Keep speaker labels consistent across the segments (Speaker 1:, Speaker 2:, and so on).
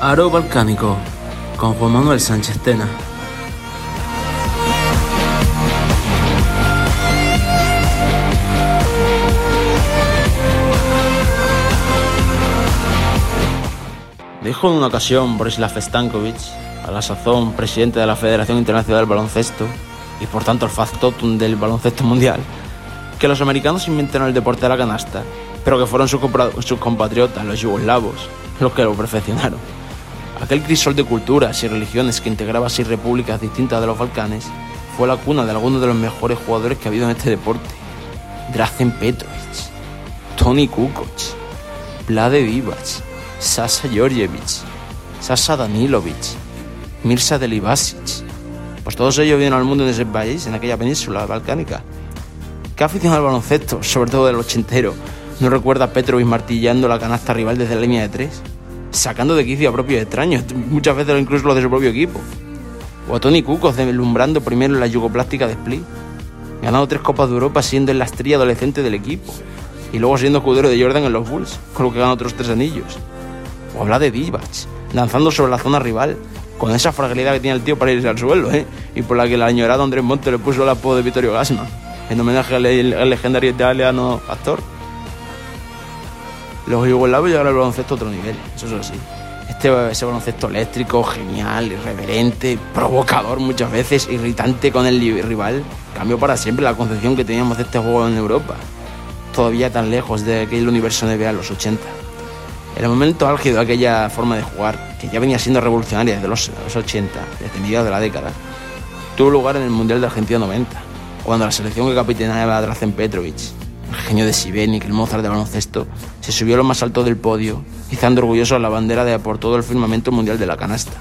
Speaker 1: Aro Balcánico con Juan Manuel Sánchez Tena. Dijo en una ocasión Borislav Stankovic, a la sazón presidente de la Federación Internacional del Baloncesto y por tanto el factotum del baloncesto mundial, que los americanos inventaron el deporte de la canasta, pero que fueron sus, compatriotas, los yugoslavos, los que lo perfeccionaron. Aquel crisol de culturas y religiones que integraba seis repúblicas distintas de los Balcanes fue la cuna de algunos de los mejores jugadores que ha habido en este deporte. Drazen Petrovic, Tony Kukoc, Vlade Divac, Sasa Georgievich, Sasa Danilovic, Mirza Delibasic. Pues todos ellos vienen al mundo en ese país, en aquella península balcánica. ¿Qué afición al baloncesto, sobre todo del ochentero, no recuerda a Petrovic martillando la canasta rival desde la línea de tres? Sacando de quicio a propios extraños, muchas veces incluso los de su propio equipo. O a Tony Kukoc deslumbrando primero en la yugoplástica de Split, ganando tres Copas de Europa siendo en la adolescente del equipo, y luego siendo escudero de Jordan en los Bulls, con lo que gana otros tres anillos. O habla de Divac, lanzando sobre la zona rival, con esa fragilidad que tiene el tío para irse al suelo, ¿eh? y por la que la añorado Andrés Monte le puso el apodo de Vittorio Gasman, en homenaje al, legendario italiano actor. Los yugoslavos llegaron al baloncesto a otro nivel, eso es así. Este, ese baloncesto eléctrico, genial, irreverente, provocador muchas veces, irritante con el rival, cambió para siempre la concepción que teníamos de este juego en Europa. Todavía tan lejos de aquel universo NBA en los 80. El momento álgido de aquella forma de jugar, que ya venía siendo revolucionaria desde los, 80, desde mediados de la década, tuvo lugar en el Mundial de Argentina 90, cuando la selección que capitaneaba Drazen Petrovic el genio de Sibenic, el Mozart de baloncesto, se subió a lo más alto del podio, izando orgulloso la bandera de por todo el firmamento mundial de la canasta.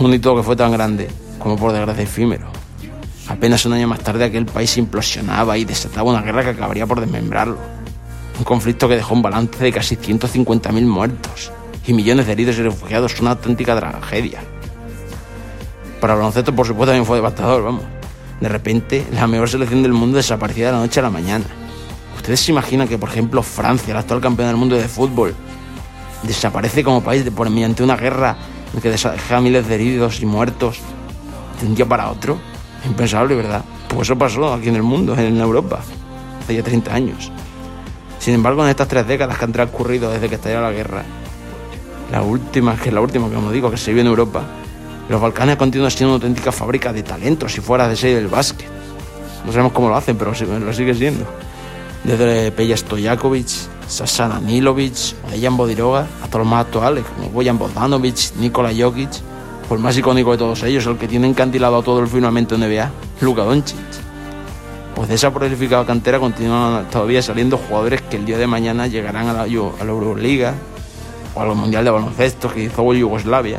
Speaker 1: Un hito que fue tan grande como por desgracia efímero. Apenas un año más tarde aquel país implosionaba y desataba una guerra que acabaría por desmembrarlo. Un conflicto que dejó un balance de casi 150.000 muertos y millones de heridos y refugiados, una auténtica tragedia. Para baloncesto, por supuesto, también fue devastador, vamos. De repente, la mejor selección del mundo desaparecía de la noche a la mañana. ¿Ustedes se imaginan que, por ejemplo, Francia, el actual campeón del mundo de fútbol, desaparece como país por, mediante una guerra que deja miles de heridos y muertos de un día para otro? Impensable, ¿verdad? Pues eso pasó aquí en el mundo, en Europa, hace ya 30 años. Sin embargo, en estas tres décadas que han transcurrido desde que estalló la guerra, la última, que es la última que como digo, que se vive en Europa, los Balcanes continúan siendo una auténtica fábrica de talentos y fuera de serie del básquet. No sabemos cómo lo hacen, pero lo sigue siendo desde Peja Stojakovic, Sasana Nilovic, Dejan Bodiroga, hasta los más actuales, como Bojan Bogdanovic, Nikola Jokic, por el más icónico de todos ellos, el que tiene encantilado a todo el firmamento NBA, Luka Doncic. Pues de esa prolificada cantera continúan todavía saliendo jugadores que el día de mañana llegarán a la, a la Euroliga o al Mundial de Baloncesto que hizo Yugoslavia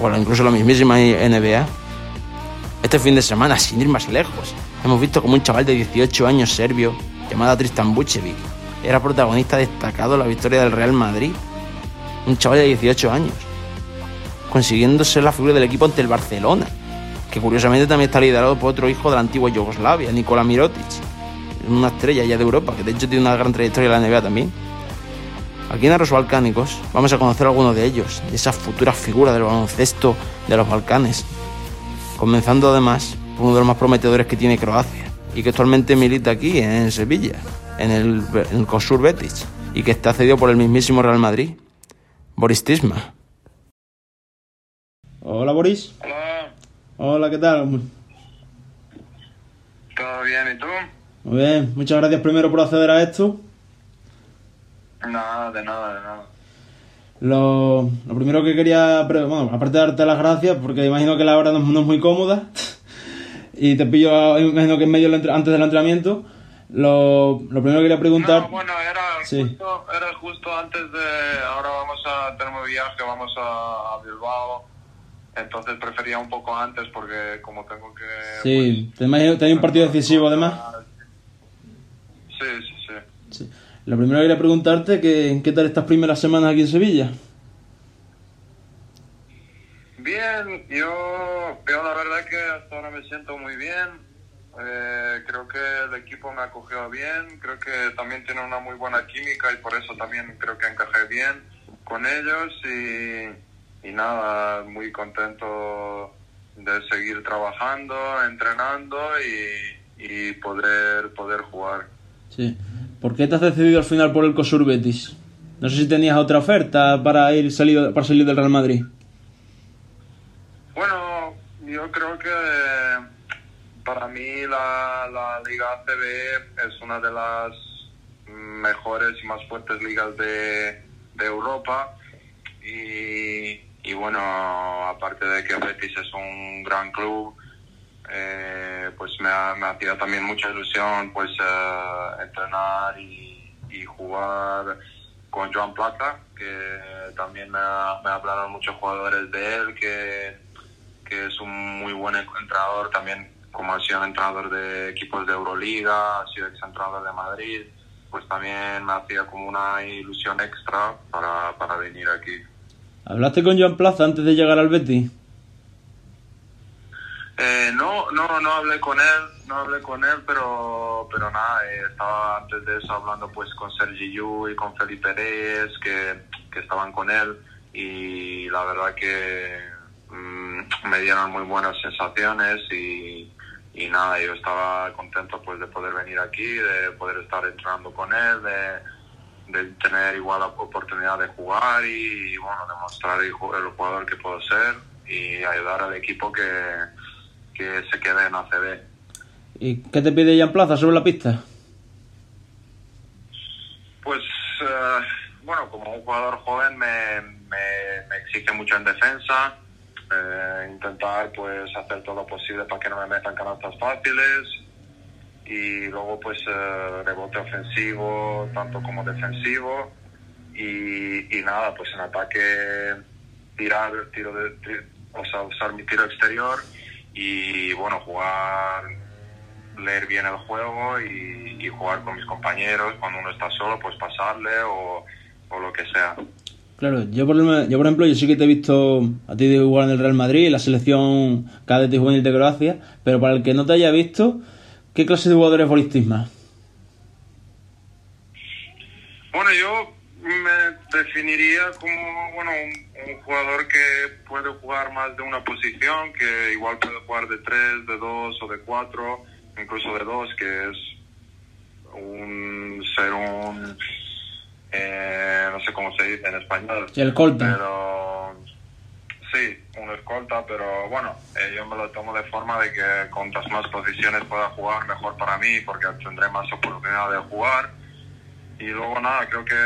Speaker 1: o incluso la mismísima NBA. Este fin de semana, sin ir más lejos, hemos visto como un chaval de 18 años serbio llamada Tristan Bucevic. Era protagonista destacado en la victoria del Real Madrid. Un chaval de 18 años. Consiguiendo ser la figura del equipo ante el Barcelona. Que curiosamente también está liderado por otro hijo de la antigua Yugoslavia, Nikola Mirotic. Una estrella ya de Europa, que de hecho tiene una gran trayectoria en la NBA también. Aquí en Arros Balcánicos vamos a conocer a algunos de ellos, de esas futuras figuras del baloncesto de los Balcanes. Comenzando además por uno de los más prometedores que tiene Croacia, y que actualmente milita aquí en Sevilla, en el, en Cosur Betis, y que está cedido por el mismísimo Real Madrid, Boris Tisma.
Speaker 2: Hola Boris.
Speaker 3: Hola.
Speaker 2: Hola, ¿qué tal?
Speaker 3: ¿Todo bien y tú?
Speaker 2: Muy bien, muchas gracias primero por acceder a esto.
Speaker 3: Nada, de nada, de nada.
Speaker 2: Lo, lo primero que quería, bueno, aparte de darte las gracias, porque imagino que la hora no, no es muy cómoda, y te pillo, imagino que en medio antes del entrenamiento. Lo, lo primero que quería preguntar.
Speaker 3: No, bueno, era, justo, era justo antes de. Ahora vamos a tener un viaje, vamos a, Bilbao. Entonces prefería un poco antes porque, como tengo que.
Speaker 2: Sí, pues, te imagino, un partido decisivo además.
Speaker 3: Sí, sí, sí.
Speaker 2: sí. Lo primero que quería preguntarte, que, ¿qué tal estas primeras semanas aquí en Sevilla?
Speaker 3: Bien, yo, veo la verdad que hasta ahora me siento muy bien. Eh, creo que el equipo me ha cogido bien. Creo que también tiene una muy buena química y por eso también creo que encajé bien. con ellos y, y nada, muy contento de seguir trabajando, entrenando y, y poder, poder jugar.
Speaker 2: Sí. ¿Por qué te has decidido al final por el Cosur Betis? No sé si tenías otra oferta para ir salido, para salir del Real Madrid.
Speaker 3: Yo creo que para mí la, la Liga ACB es una de las mejores y más fuertes ligas de, de Europa. Y, y bueno, aparte de que Betis es un gran club, eh, pues me, ha, me hacía también mucha ilusión pues eh, entrenar y, jugar con Joan Plata, que también me, me hablaron muchos jugadores de él, que, que es un muy buen entrenador también como ha sido entrenador de equipos de Euroliga, ha sido ex entrenador de Madrid, pues también me hacía como una ilusión extra para, para venir aquí.
Speaker 2: ¿Hablaste con Joan Plaza antes de llegar al Betis?
Speaker 3: Eh, no, no, no hablé con él, no hablé con él, pero, pero nada, eh, estaba antes de eso hablando pues con Sergi Yu y con Felipe Reyes, que, que estaban con él, y la verdad que mmm, me dieron muy buenas sensaciones y, y nada, yo estaba contento pues de poder venir aquí, de poder estar entrenando con él, de, de tener igual la oportunidad de jugar y, y bueno, demostrar el, jugador que puedo ser y ayudar al equipo que, que se quede en ACB.
Speaker 2: ¿Y qué te pide en Plaza sobre la pista?
Speaker 3: Pues uh, bueno, como un jugador joven me, me, me exige mucho en defensa, eh, intentar pues hacer todo lo posible para que no me metan canastas fáciles. Y luego pues eh, rebote ofensivo tanto como defensivo. Y, y, nada pues en ataque tirar tiro de tir, o sea usar mi tiro exterior y bueno jugar leer bien el juego y, y jugar con mis compañeros cuando uno está solo pues pasarle o, o lo que sea
Speaker 2: Claro, yo por, yo por ejemplo, yo sí que te he visto a ti de jugar en el Real Madrid, en la selección cadete juvenil de Croacia, pero para el que no te haya visto, ¿qué clase de jugadores fuisteis más?
Speaker 3: Bueno, yo me definiría como bueno un, un, jugador que puede jugar más de una posición, que igual puede jugar de tres, de dos o de cuatro, incluso de dos, que es un ser un eh, no sé cómo se dice en español.
Speaker 2: El escolta.
Speaker 3: Pero sí, un escolta, pero bueno, eh, yo me lo tomo de forma de que cuantas más posiciones pueda jugar, mejor para mí, porque tendré más oportunidad de jugar. Y luego nada, creo que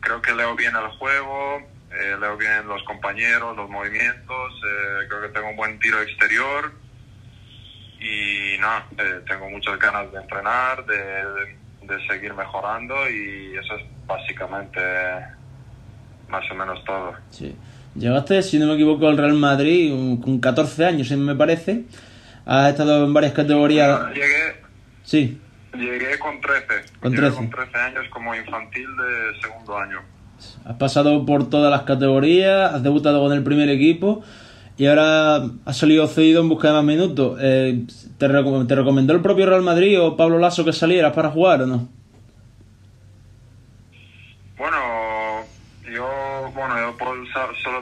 Speaker 3: creo que leo bien el juego, eh, leo bien los compañeros, los movimientos, eh, creo que tengo un buen tiro exterior y nada, eh, tengo muchas ganas de entrenar, de, de, de seguir mejorando y eso es básicamente más o menos todo.
Speaker 2: Sí. Llegaste, si no me equivoco, al Real Madrid con 14 años, me parece. Has estado en varias categorías.
Speaker 3: Bueno, llegué.
Speaker 2: Sí.
Speaker 3: Llegué con 13.
Speaker 2: Con 13.
Speaker 3: Llegué con 13 años como infantil de segundo año.
Speaker 2: Has pasado por todas las categorías, has debutado con el primer equipo y ahora has salido cedido en busca de más minutos. Eh, ¿te, recom ¿Te recomendó el propio Real Madrid o Pablo Lasso que salieras para jugar o no?
Speaker 3: Bueno, yo, bueno, yo puedo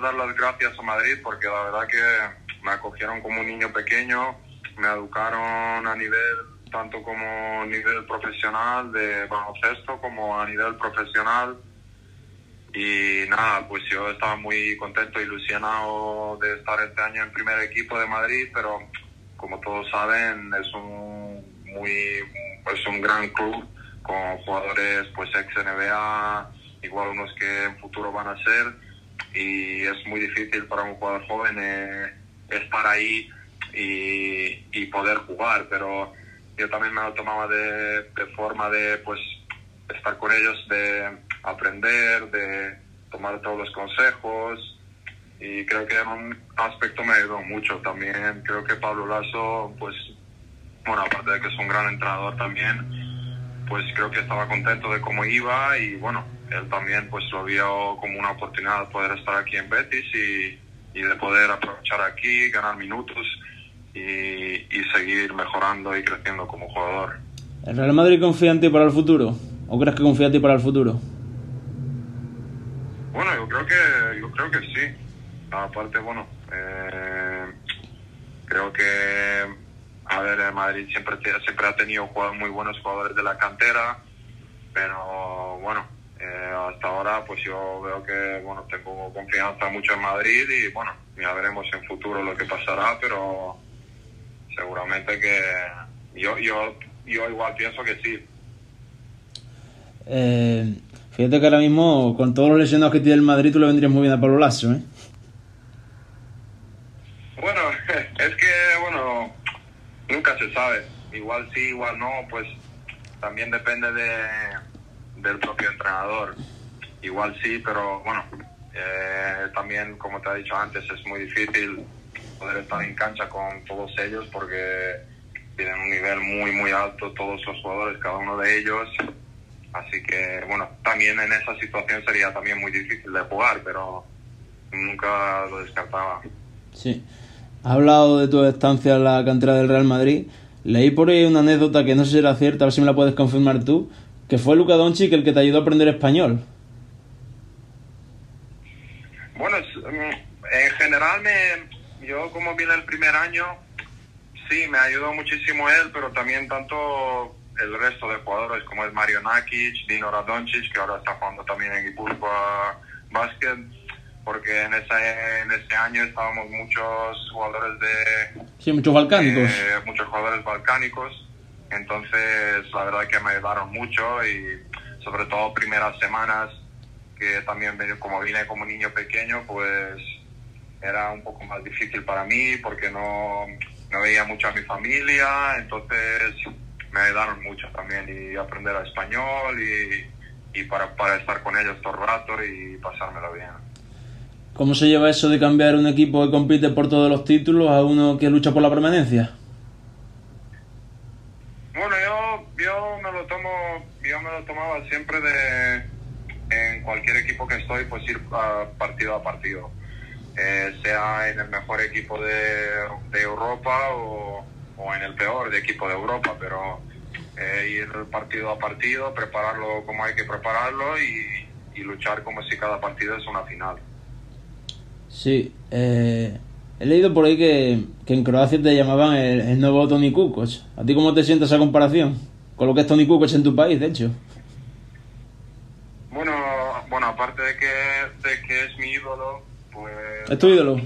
Speaker 3: dar las gracias a Madrid porque la verdad que me acogieron como un niño pequeño, me educaron a nivel, tanto como nivel profesional de baloncesto como a nivel profesional. Y nada, pues yo estaba muy contento, ilusionado de estar este año en primer equipo de Madrid, pero como todos saben es un muy es un gran club con jugadores pues ex NBA, igual unos que en futuro van a ser y es muy difícil para un jugador joven eh, estar ahí y, poder jugar, pero yo también me lo tomaba de, forma de pues estar con ellos, de aprender, de tomar todos los consejos y creo que en un aspecto me ayudó mucho también. Creo que Pablo Lasso, pues, bueno, aparte de que es un gran entrenador también, pues creo que estaba contento de cómo iba y bueno, él también pues lo vio como una oportunidad de poder estar aquí en Betis y, y de poder aprovechar aquí, ganar minutos y, y, seguir mejorando y creciendo como jugador.
Speaker 2: ¿El Real Madrid confía en ti para el futuro? ¿O crees que confía en ti para el futuro?
Speaker 3: Bueno, yo creo que, yo creo que sí. Aparte, bueno, eh, creo que, a ver, el Madrid siempre, siempre ha tenido muy buenos jugadores de la cantera, pero bueno, eh, hasta ahora pues yo veo que, bueno, tengo confianza mucho en Madrid y bueno, ya veremos en futuro lo que pasará, pero seguramente que yo, yo, yo igual pienso que sí.
Speaker 2: Eh, fíjate que ahora mismo, con todos los lesionados que tiene el Madrid, tú le vendrías muy bien a Pablo Lasso, ¿eh?
Speaker 3: Bueno, es que, bueno, nunca se sabe. Igual sí, igual no, pues también depende de, del propio entrenador. Igual sí, pero bueno, eh, también, como te he dicho antes, es muy difícil poder estar en cancha con todos ellos porque tienen un nivel muy, muy alto todos los jugadores, cada uno de ellos. Así que, bueno, también en esa situación sería también muy difícil de jugar, pero nunca lo descartaba.
Speaker 2: Sí. Has hablado de tu estancia en la cantera del Real Madrid. Leí por ahí una anécdota que no sé si era cierta, a ver si me la puedes confirmar tú, que fue Luca Doncic el que te ayudó a aprender español.
Speaker 3: Bueno, mm, en general me, yo como vine el primer año, sí, me ayudó muchísimo él, pero también tanto el resto de jugadores como es Mario Nakic, Dino Radončić, que ahora está jugando también en Guipúzcoa Basket, porque en ese, en ese año estábamos muchos jugadores de...
Speaker 2: Sí, muchos balcánicos.
Speaker 3: muchos jugadores balcánicos, entonces la verdad que me ayudaron mucho y sobre todo primeras semanas que también como vine como niño pequeño, pues era un poco más difícil para mí porque no, no veía mucho a mi familia, entonces me ayudaron mucho también y aprender español y, y para, para estar con ellos todo el rato y pasármelo bien.
Speaker 2: ¿Cómo se lleva eso de cambiar un equipo que compite por todos los títulos a uno que lucha por la permanencia?
Speaker 3: Bueno, yo, yo me lo tomo, yo lo tomaba siempre de en cualquier equipo que estoy, pues ir partido a partido. Eh, sea en el mejor equipo de, Europa o, o en el peor de equipo de Europa, pero eh, ir partido a partido, prepararlo como hay que prepararlo y, luchar como si cada partido es una final.
Speaker 2: Sí, eh, he leído por ahí que, que, en Croacia te llamaban el, nuevo Tony Kukoc. ¿A ti cómo te sientes esa comparación? Con lo que es Tony Kukoc en tu país, de hecho.
Speaker 3: Bueno, bueno aparte de que, de que es mi ídolo, pues...
Speaker 2: ¿Es tu ídolo?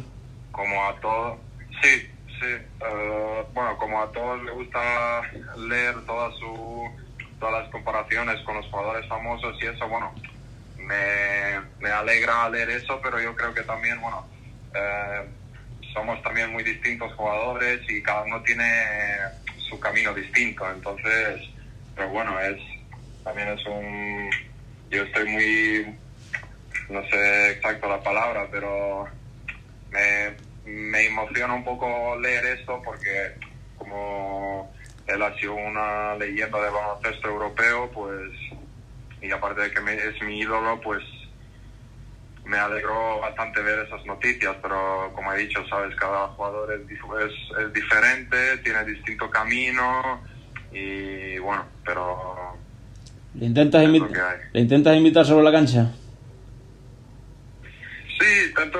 Speaker 3: Como a todos... Sí, Sí, eh, bueno, como a todos les gusta leer todas su, todas las comparaciones con los jugadores famosos y eso, bueno, me, me alegra leer eso, pero yo creo que también, bueno, eh, somos también muy distintos jugadores y cada uno tiene su camino distinto, entonces, pero bueno, es también es un, yo estoy muy, no sé exacto la palabra, pero me me emociona un poco leer esto porque como él ha sido una leyenda de baloncesto europeo, pues, y aparte de que es mi ídolo, pues me alegró bastante ver esas noticias, pero como he dicho, sabes, cada jugador es, es, diferente, tiene distinto camino y bueno, pero...
Speaker 2: ¿Le intentas, ¿Le intentas invitar sobre la cancha?
Speaker 3: Sí, tanto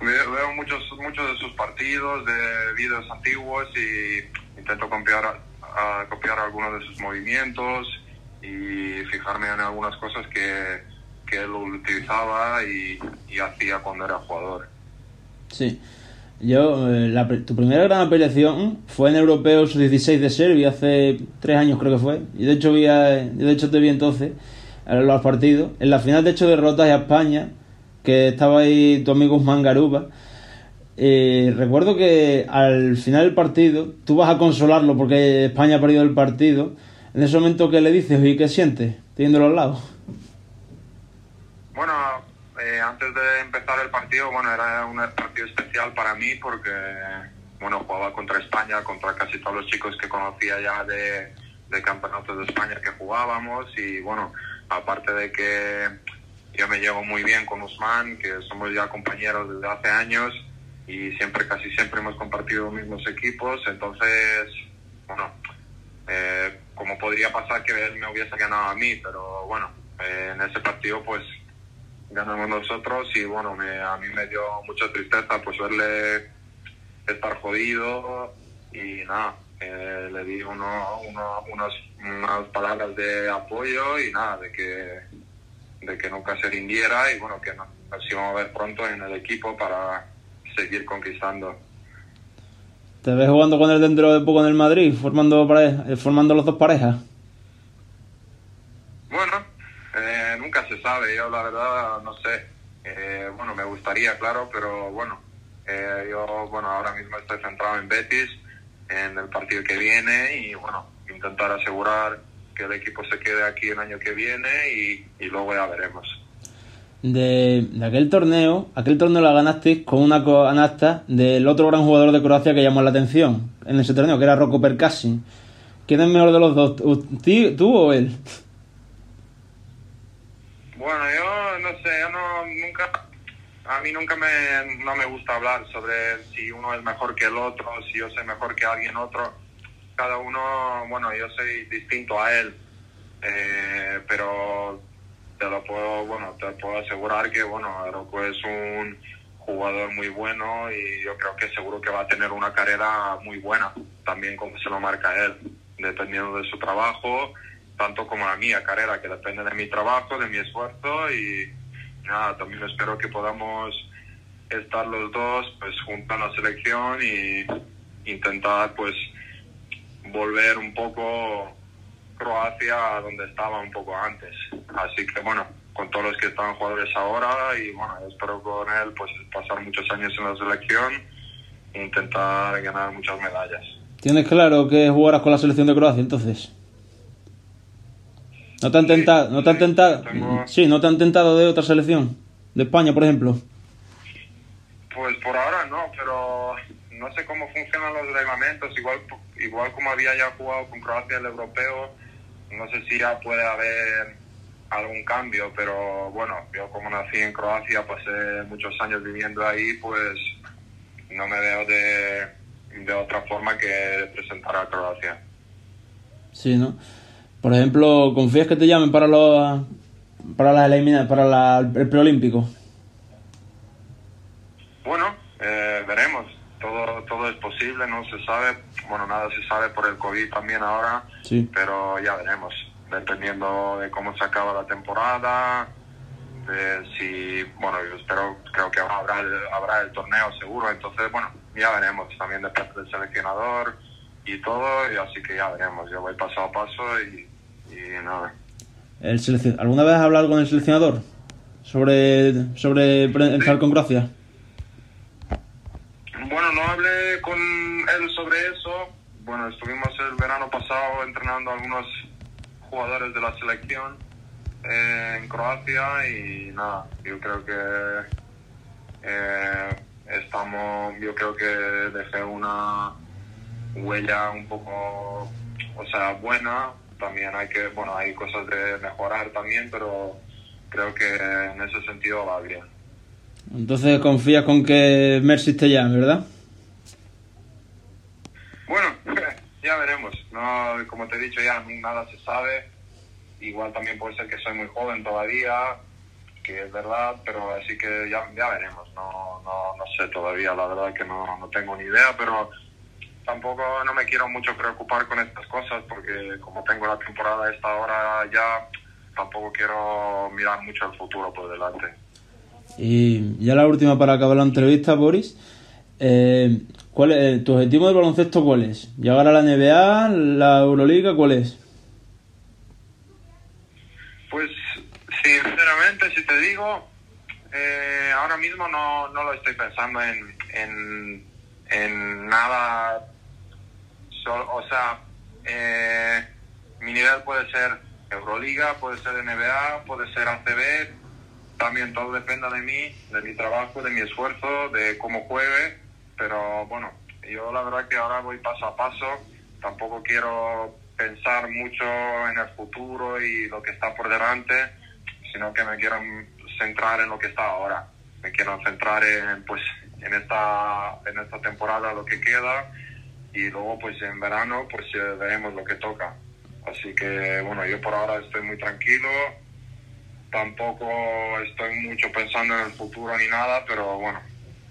Speaker 3: Veo muchos, muchos de sus partidos, de vídeos antiguos y intento copiar, copiar algunos de sus movimientos y fijarme en algunas cosas que, que él utilizaba y, hacía cuando era jugador.
Speaker 2: Sí. Yo, eh, la, tu primera gran apelación fue en Europeos 16 de Serbia hace tres años creo que fue. Y de hecho vi de hecho te vi entonces en los partidos. En la final de hecho derrotas a España que estaba ahí tu amigo Usman Garuba. Eh, recuerdo que al final del partido, tú vas a consolarlo porque España ha perdido el partido. En ese momento, ¿qué le dices y qué sientes teniéndolo al lado?
Speaker 3: Antes de empezar el partido, bueno, era un partido especial para mí porque, bueno, jugaba contra España, contra casi todos los chicos que conocía ya de, de campeonatos de España que jugábamos y, bueno, aparte de que yo me llevo muy bien con Usman, que somos ya compañeros desde hace años y siempre, casi siempre hemos compartido los mismos equipos, entonces, bueno, eh, como podría pasar que él me hubiese ganado a mí, pero bueno, eh, en ese partido pues ganamos nosotros y bueno, me, a mí me dio mucha tristeza pues verle estar jodido y nada, eh, le di uno, uno, unas, unas palabras de apoyo y nada, de que, de que nunca se rindiera y bueno, que nos, nos íbamos a ver pronto en el equipo para seguir conquistando.
Speaker 2: ¿Te ves jugando con él dentro de poco en el Madrid, formando, pare- eh, formando las dos parejas?
Speaker 3: Bueno, eh, nunca se sabe, yo la verdad no sé. Eh, bueno, me gustaría, claro, pero bueno, eh, yo bueno ahora mismo estoy centrado en Betis, en el partido que viene y bueno, intentar asegurar que el equipo se quede aquí el año que viene y, luego ya veremos.
Speaker 2: De, de aquel torneo, aquel torneo la ganaste con una canasta del otro gran jugador de Croacia que llamó la atención en ese torneo, que era Rocco Percasin. ¿Quién es mejor de los dos, tú o él?
Speaker 3: Bueno, yo no sé, yo no, nunca, a mí nunca me, no me gusta hablar sobre si uno es mejor que el otro, si yo soy mejor que alguien otro. Cada uno, bueno, yo soy distinto a él, eh, pero te lo puedo, bueno, te puedo asegurar que, bueno, Rocco es un jugador muy bueno y yo creo que seguro que va a tener una carrera muy buena, también como se lo marca él, dependiendo de su trabajo tanto como la mía carrera, que depende de mi trabajo, de mi esfuerzo y nada, también espero que podamos estar los dos pues juntos en la selección y intentar pues volver un poco Croacia a donde estaba un poco antes. Así que bueno, con todos los que están jugadores ahora y bueno, espero con él pues pasar muchos años en la selección e intentar ganar muchas medallas.
Speaker 2: ¿Tienes claro que jugarás con la selección de Croacia entonces? ¿No te han tentado? ¿No te han tentado?
Speaker 3: tengo-
Speaker 2: Sí, ¿no te han tentado de otra selección? De España, por ejemplo.
Speaker 3: Pues por ahora no, pero no sé cómo funcionan los reglamentos. Igual, igual como había ya jugado con Croacia el europeo, no sé si ya puede haber algún cambio, pero bueno, yo como nací en Croacia, pasé muchos años viviendo ahí, pues no me veo de, de otra forma que presentar a Croacia.
Speaker 2: Sí, ¿no? Por ejemplo, ¿confías que te llamen para los para la elimina, para la, el preolímpico?
Speaker 3: Bueno, eh, veremos. Todo, todo es posible, no se sabe. Bueno, nada se sabe por el COVID también ahora.
Speaker 2: Sí.
Speaker 3: pero ya veremos, dependiendo de cómo se acaba la temporada, de si, bueno, yo espero, creo que habrá el, habrá el torneo seguro, entonces, bueno, ya veremos, también depende del seleccionador y todo, y así que ya veremos, yo voy paso a paso y, y nada.
Speaker 2: El seleccion- ¿Alguna vez has hablado con el seleccionador sobre sobre estar con Croacia?
Speaker 3: Bueno, no hablé con él sobre eso. Bueno, estuvimos el verano pasado entrenando a algunos jugadores de la selección eh, en Croacia y nada, yo creo que eh, estamos, yo creo que dejé una huella un poco, o sea, buena. También hay que, bueno, hay cosas de mejorar también, pero creo que en ese sentido va bien.
Speaker 2: Entonces confías con que Mercy te llame, ¿verdad?
Speaker 3: Bueno, ya veremos. No, como te he dicho ya, nada se sabe. Igual también puede ser que soy muy joven todavía, que es verdad, pero así que ya, ya veremos. No, no, no sé todavía, la verdad que no, no tengo ni idea, pero tampoco no me quiero mucho preocupar con estas cosas porque como tengo la temporada a esta hora ya, tampoco quiero mirar mucho al futuro por delante.
Speaker 2: Y ya la última para acabar la entrevista, Boris. Eh, ¿cuál es, ¿Tu objetivo de baloncesto cuál es? ¿Llegar a la NBA, la Euroliga, cuál es?
Speaker 3: Pues sinceramente, si te digo, eh, ahora mismo no, no lo estoy pensando en, en, en nada. O sea, eh, mi nivel puede ser Euroliga, puede ser NBA, puede ser ACB. También todo depende de mí, de mi trabajo, de mi esfuerzo, de cómo juegue. Pero bueno, yo la verdad que ahora voy paso a paso. Tampoco quiero pensar mucho en el futuro y lo que está por delante, sino que me quiero centrar en lo que está ahora. Me quiero centrar en pues en esta en esta temporada lo que queda y luego pues en verano pues eh, veremos lo que toca. Así que bueno, yo por ahora estoy muy tranquilo tampoco estoy mucho pensando en el futuro ni nada, pero bueno,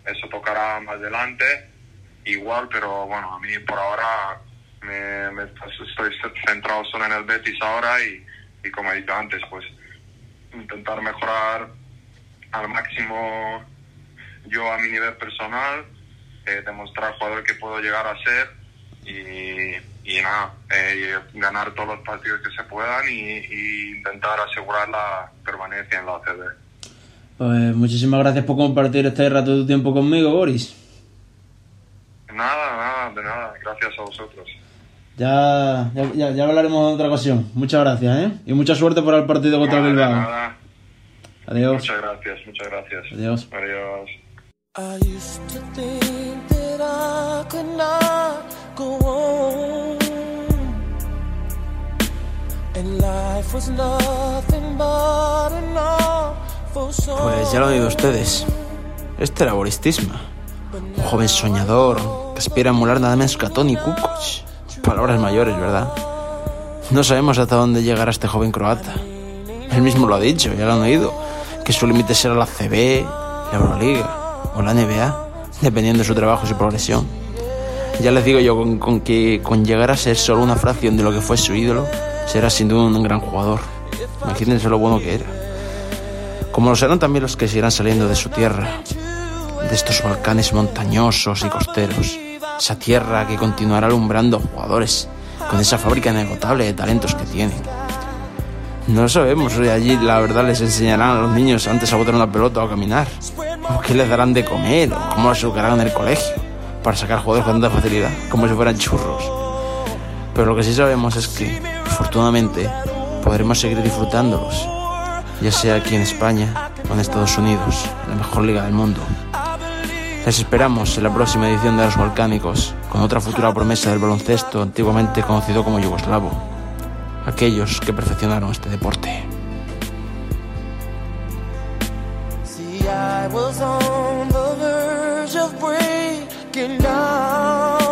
Speaker 3: eso tocará más adelante. Igual, pero bueno, a mí por ahora me, me- estoy centrado solo en el Betis ahora y como he dicho antes, pues intentar mejorar al máximo yo a mi nivel personal, eh, demostrar jugador que puedo llegar a ser y, y nada, eh, ganar todos los partidos que se puedan y, y intentar asegurar la permanencia en la OCB.
Speaker 2: Pues muchísimas gracias por compartir este rato de tu tiempo conmigo, Boris.
Speaker 3: Nada, nada, de nada, gracias a vosotros.
Speaker 2: Ya, ya, hablaremos en otra ocasión. Muchas gracias, ¿eh? Y mucha suerte para el partido contra el Bilbao.
Speaker 3: nada.
Speaker 2: Adiós.
Speaker 3: Muchas gracias, muchas gracias.
Speaker 2: Adiós.
Speaker 3: Adiós.
Speaker 1: Pues ya lo han oído ustedes. Este era Boris Tisma. Un joven soñador que aspira a emular nada menos que a Tony Kukoc. Palabras mayores, ¿verdad? No sabemos hasta dónde llegará este joven croata. Él mismo lo ha dicho, ya lo han oído, que su límite será la CB, la Euroliga o la NBA, dependiendo de su trabajo y su progresión. Ya les digo yo con, que con llegar a ser solo una fracción de lo que fue su ídolo, será sin duda un gran jugador. Imagínense lo bueno que era. Como lo serán también los que seguirán saliendo de su tierra, de estos Balcanes montañosos y costeros. Esa tierra que continuará alumbrando jugadores con esa fábrica inagotable de talentos que tienen. No lo sabemos, allí la verdad les enseñarán a los niños antes a botar una pelota o a caminar. Qué les darán de comer, o cómo los educarán en el colegio, para sacar jugadores con tanta facilidad, como si fueran churros. Pero lo que sí sabemos es que, afortunadamente, podremos seguir disfrutándolos, ya sea aquí en España o en Estados Unidos, la mejor liga del mundo. Les esperamos en la próxima edición de Los Balcánicos, con otra futura promesa del baloncesto antiguamente conocido como yugoslavo. Aquellos que perfeccionaron este deporte.
Speaker 4: I was on the verge of breaking down.